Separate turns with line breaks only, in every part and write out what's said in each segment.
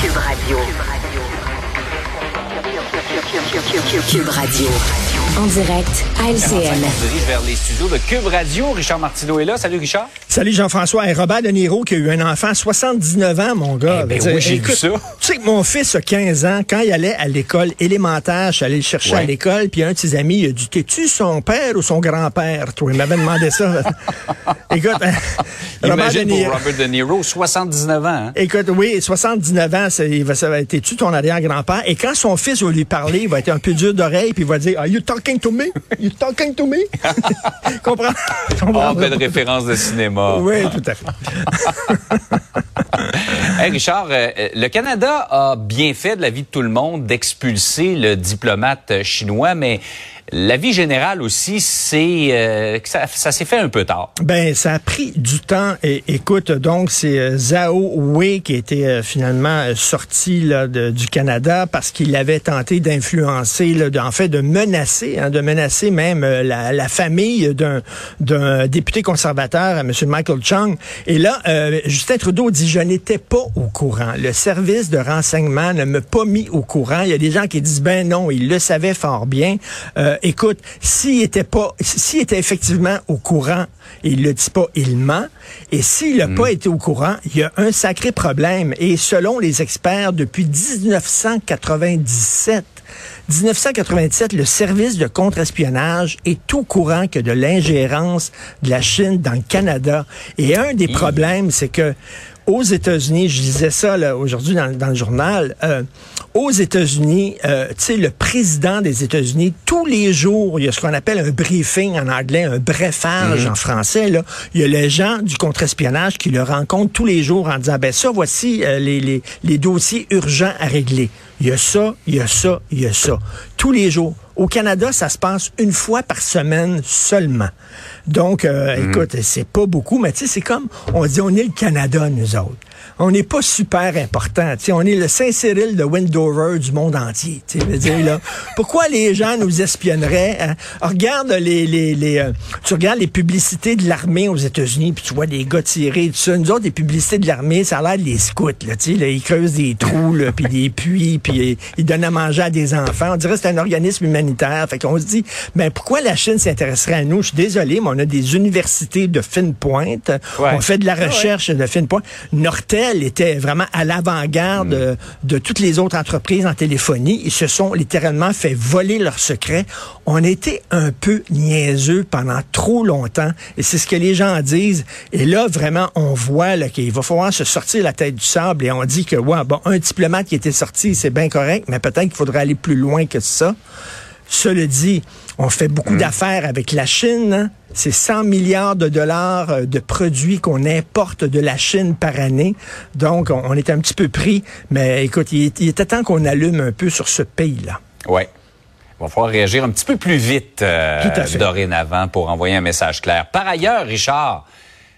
Cube Radio. Cube Radio. En direct à LCN.
On se dirige vers les studios de Cube Radio. Richard Martineau est là. Salut, Richard.
Salut Jean-François. Et Robert De Niro qui a eu un enfant à 79 ans, mon gars.
Eh ben oui, j'ai vu ça.
Tu sais que mon fils a 15 ans, quand il allait à l'école élémentaire, je suis allé le chercher à l'école, puis un de ses amis, il a dit, t'es-tu son père ou son grand-père? Toi, il m'avait demandé ça. écoute, Robert De Niro.
pour Robert De Niro, 79 ans. hein.
Écoute, oui, 79 ans, il va t'es-tu ton arrière-grand-père? Et quand son fils va lui parler, il va être un peu dur d'oreille, puis il va dire, Are you talking to me? You talking to me? Comprends?
Ah, belle référence de cinéma.
Oui, tout à fait.
Hey, Richard, euh, euh, le Canada a bien fait de la vie de tout le monde d'expulser le diplomate euh, chinois, mais la vie générale aussi, c'est euh, ça, ça s'est fait un peu tard.
Ben, ça a pris du temps. Et écoute, donc, c'est euh, Zhao Wei qui était euh, finalement euh, sorti là, du Canada parce qu'il avait tenté d'influencer, en fait, de menacer, hein, de menacer même la, famille d'un d'un député conservateur, M. Michael Chung. Et là, Justin Trudeau dit, je n'étais pas au courant. Le service de renseignement ne m'a pas mis au courant. Il y a des gens qui disent, ben non, il le savait fort bien. Euh, écoute, s'il était pas, s'il était effectivement au courant, il le dit pas, il ment. Et s'il n'a pas été au courant, il y a un sacré problème. Et selon les experts, depuis 1997, 1997, le service de contre-espionnage est au courant que de l'ingérence de la Chine dans le Canada. Et un des problèmes, c'est que aux États-Unis, je disais ça aujourd'hui dans, dans le journal, euh, aux États-Unis, euh, tu sais, le président des États-Unis, tous les jours, il y a ce qu'on appelle un briefing en anglais, un brefage en français. Là. Il y a les gens du contre-espionnage qui le rencontrent tous les jours en disant, ben ça, voici euh, les, les, les dossiers urgents à régler. Il y a ça, il y a ça, il y a ça. Tous les jours. Au Canada, ça se passe une fois par semaine seulement. Donc, euh, écoute, c'est pas beaucoup, mais tu sais, c'est comme, on dit, on est le Canada, nous autres. On n'est pas super important. Tu sais, on est le Saint-Cyril de Wendover du monde entier. Tu sais, je veux dire, là, pourquoi les gens nous espionneraient? hein? Regarde les, les, les euh, tu regardes les publicités de l'armée aux États-Unis, puis tu vois des gars tirer, tout ça. Nous autres, les publicités de l'armée, ça a l'air des scouts, là, tu sais, là, ils creusent des trous, puis des puits, puis ils- ils donnent à manger à des enfants. On dirait que c'est un organisme humanitaire. Fait qu'on se dit, ben pourquoi la Chine s'intéresserait à nous? Je suis désolé, mais on a des universités de fine pointe.
Ouais.
On fait de la
Ah ouais.
recherche de fine pointe. Nortel était vraiment à l'avant-garde euh, de toutes les autres entreprises en téléphonie. Ils se sont littéralement fait voler leurs secrets. On était un peu niaiseux pendant trop longtemps. Et c'est ce que les gens disent. Et là, vraiment, on voit qu'il va falloir se sortir la tête du sable. Et on dit que, ouais, bon, un diplomate qui était sorti, c'est bien correct, mais peut-être qu'il faudrait aller plus loin que ça. Cela dit, on fait beaucoup d'affaires avec la Chine. hein. C'est 100 milliards de dollars euh, de produits qu'on importe de la Chine par année. Donc, on, est un petit peu pris. Mais écoute, il, est- il était temps qu'on allume un peu sur ce pays-là.
Ouais. Il va falloir réagir un petit peu plus vite euh, dorénavant pour envoyer un message clair. Par ailleurs, Richard,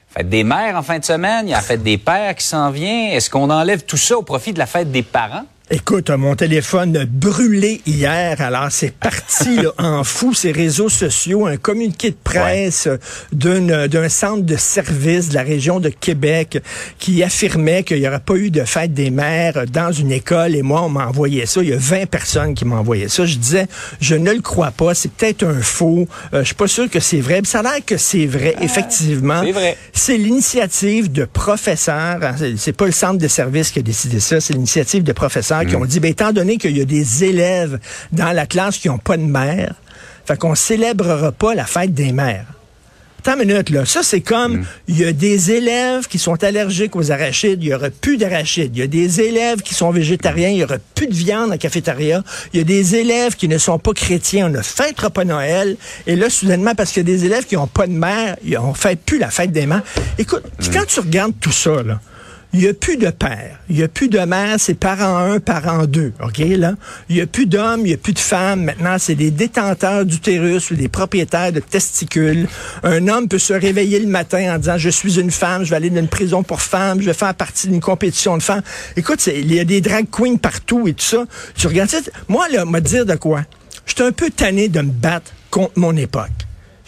fête des mères en fin de semaine, il y a la fête des pères qui s'en vient. Est-ce qu'on enlève tout ça au profit de la fête des parents?
Écoute, mon téléphone a brûlé hier, alors c'est parti là, en fou, ces réseaux sociaux, un communiqué de presse euh, d'une- d'un centre de service de la région de Québec qui affirmait qu'il n'y aurait pas eu de fête des mères dans une école et moi, on m'a envoyé ça. Il y a 20 personnes qui m'ont envoyé ça. Je disais, je ne le crois pas, c'est peut-être un faux, euh, je suis pas sûr que c'est vrai. Puis ça a l'air que c'est vrai, effectivement.
c'est vrai.
C'est l'initiative de professeurs. hein, C'est pas le centre de service qui a décidé ça. C'est l'initiative de professeurs qui ont dit, ben, étant donné qu'il y a des élèves dans la classe qui n'ont pas de mère, fait qu'on célébrera pas la fête des mères. Attends une minute, là. Ça, c'est comme, il y a des élèves qui sont allergiques aux arachides, il y aura plus d'arachides. Il y a des élèves qui sont végétariens, il y aura plus de viande en cafétéria. Il y a des élèves qui ne sont pas chrétiens, on ne fêtera pas Noël. Et là, soudainement, parce qu'il y a des élèves qui n'ont pas de mère, on ne fête plus la fête des mères. Écoute, quand tu regardes tout ça, là, il n'y a plus de père, il n'y a plus de mère, c'est parent 1, parent 2, OK, là? Il n'y a plus d'hommes, il n'y a plus de femmes. Maintenant, c'est des détenteurs d'utérus ou des propriétaires de testicules. Un homme peut se réveiller le matin en disant, je suis une femme, je vais aller dans une prison pour femmes, je vais faire partie d'une compétition de femmes. Écoute, il y a des drag queens partout et tout ça. Tu regardes ça, moi, là, me dire de quoi? Je suis un peu tanné de me battre contre mon époque.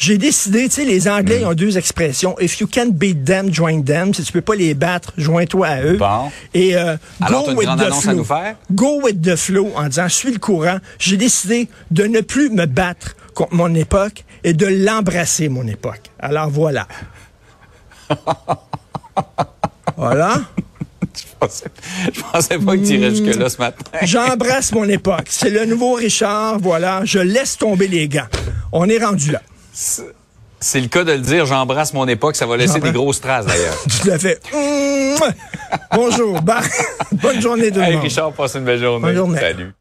J'ai décidé, tu sais, les Anglais ont deux expressions. If you can't beat them, join them. Si tu peux pas les battre, joins-toi à eux.
Bon.
Et euh,
Alors,
go with the flow.
nous faire?
Go with the flow en disant, suis le courant. J'ai décidé de ne plus me battre contre mon époque et de l'embrasser, mon époque. Alors voilà. voilà.
Je pensais, je pensais pas que tu irais jusque-là ce matin.
J'embrasse mon époque. C'est le nouveau Richard. Voilà. Je laisse tomber les gants. On est rendu là.
C'est le cas de le dire, j'embrasse mon époque, ça va laisser des grosses traces d'ailleurs.
Tout à fait. Bonjour. Bonne journée le
Hey. Richard, passe une belle journée.
Bonne journée.
Salut.